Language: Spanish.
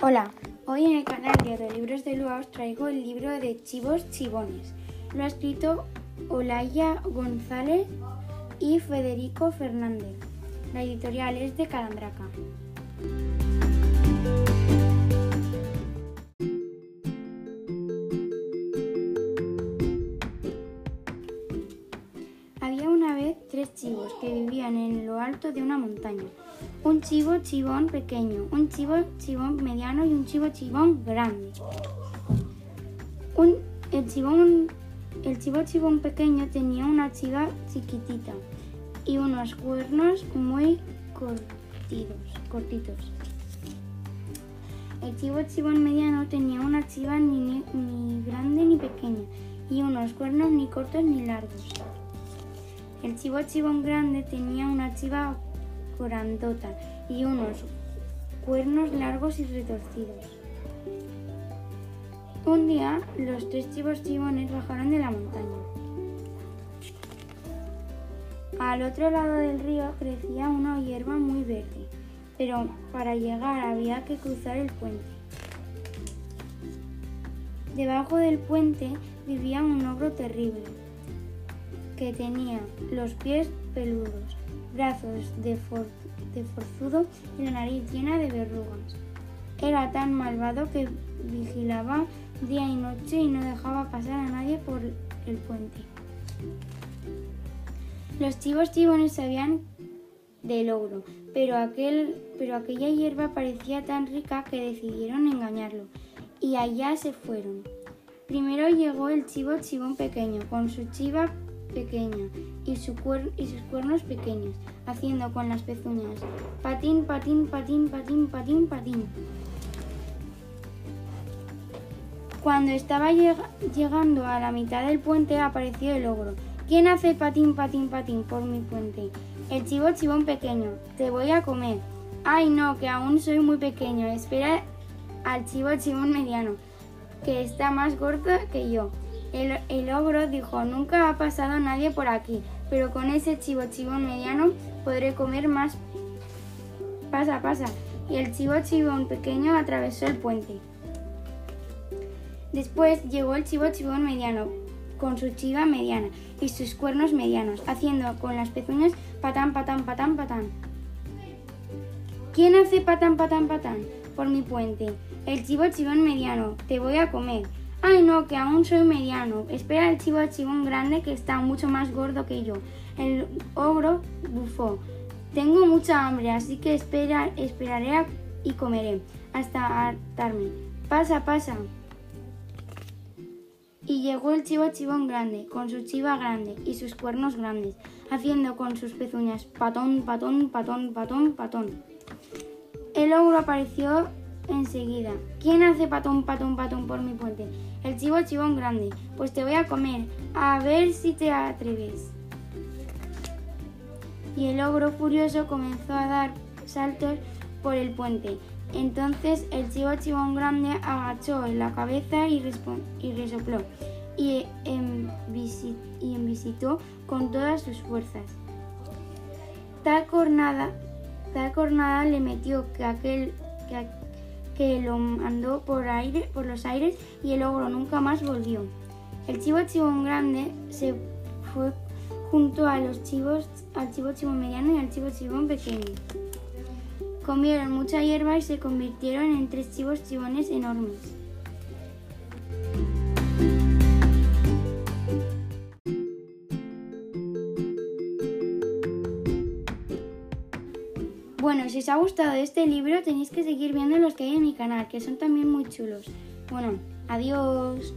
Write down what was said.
Hola, hoy en el canal de Libros de Lua os traigo el libro de Chivos Chivones. Lo ha escrito Olaya González y Federico Fernández. La editorial es de Calandraca. Había una vez tres chivos que vivían en lo alto de una montaña. Un chivo chivón pequeño, un chivo chivón mediano y un chivo chivón grande. el, chivón, el chivo chivón pequeño tenía una chiva chiquitita y unos cuernos muy cortitos. cortitos. El chivo chivón mediano tenía una chiva ni, ni grande ni pequeña y unos cuernos ni cortos ni largos. El chivo chivón grande tenía una chiva y unos cuernos largos y retorcidos. Un día los tres chivos chivones bajaron de la montaña. Al otro lado del río crecía una hierba muy verde, pero para llegar había que cruzar el puente. Debajo del puente vivía un ogro terrible que tenía los pies peludos, brazos de, forzudo y la nariz llena de verrugas. Era tan malvado que vigilaba día y noche y no dejaba pasar a nadie por el puente. Los chivos chivones sabían del ogro, pero, pero aquella hierba parecía tan rica que decidieron engañarlo y allá se fueron. Primero llegó el chivo chivón pequeño con su chiva pequeña y, su y sus cuernos pequeños, haciendo con las pezuñas patín, patín, patín, patín, patín, patín. Cuando estaba llegando a la mitad del puente apareció el ogro. ¿Quién hace patín, patín, patín por mi puente? El chivo chivón pequeño. Te voy a comer. Ay, no, que aún soy muy pequeño. Espera al chivo chivón mediano, que está más gordo que yo. El, ogro dijo, nunca ha pasado nadie por aquí, pero con ese chivo chivón mediano podré comer más. Pasa, pasa. Y el chivo chivón pequeño atravesó el puente. Después llegó el chivo chivón mediano, con su chiva mediana y sus cuernos medianos, haciendo con las pezuñas patán, patán, patán, patán. ¿Quién hace patán, patán, patán? Por mi puente. El chivo chivón mediano. Te voy a comer. Ay, no, que aún soy mediano. Espera el chivo chivón grande que está mucho más gordo que yo. El ogro bufó. Tengo mucha hambre, así que espera, esperaré y comeré hasta hartarme. Pasa, pasa. Y llegó el chivo chivón grande, con su chiva grande y sus cuernos grandes, haciendo con sus pezuñas patón, patón, patón, patón, patón. El ogro apareció enseguida. ¿Quién hace patón, patón, patón por mi puente? El chivo chivón grande. Pues te voy a comer. A ver si te atreves. Y el ogro furioso comenzó a dar saltos por el puente. Entonces el chivo chivón grande agachó la cabeza y, y resopló y, envisitó con todas sus fuerzas. Tal cornada, tal cornada le metió que aquel, que, que lo mandó por, aire, por los aires y el ogro nunca más volvió. El chivo chivón grande se fue junto a los chivos, al chivo chivón mediano y al chivo chivón pequeño. Comieron mucha hierba y se convirtieron en tres chivos chivones enormes. Bueno, si os ha gustado este libro tenéis que seguir viendo los que hay en mi canal, que son también muy chulos. Bueno, adiós.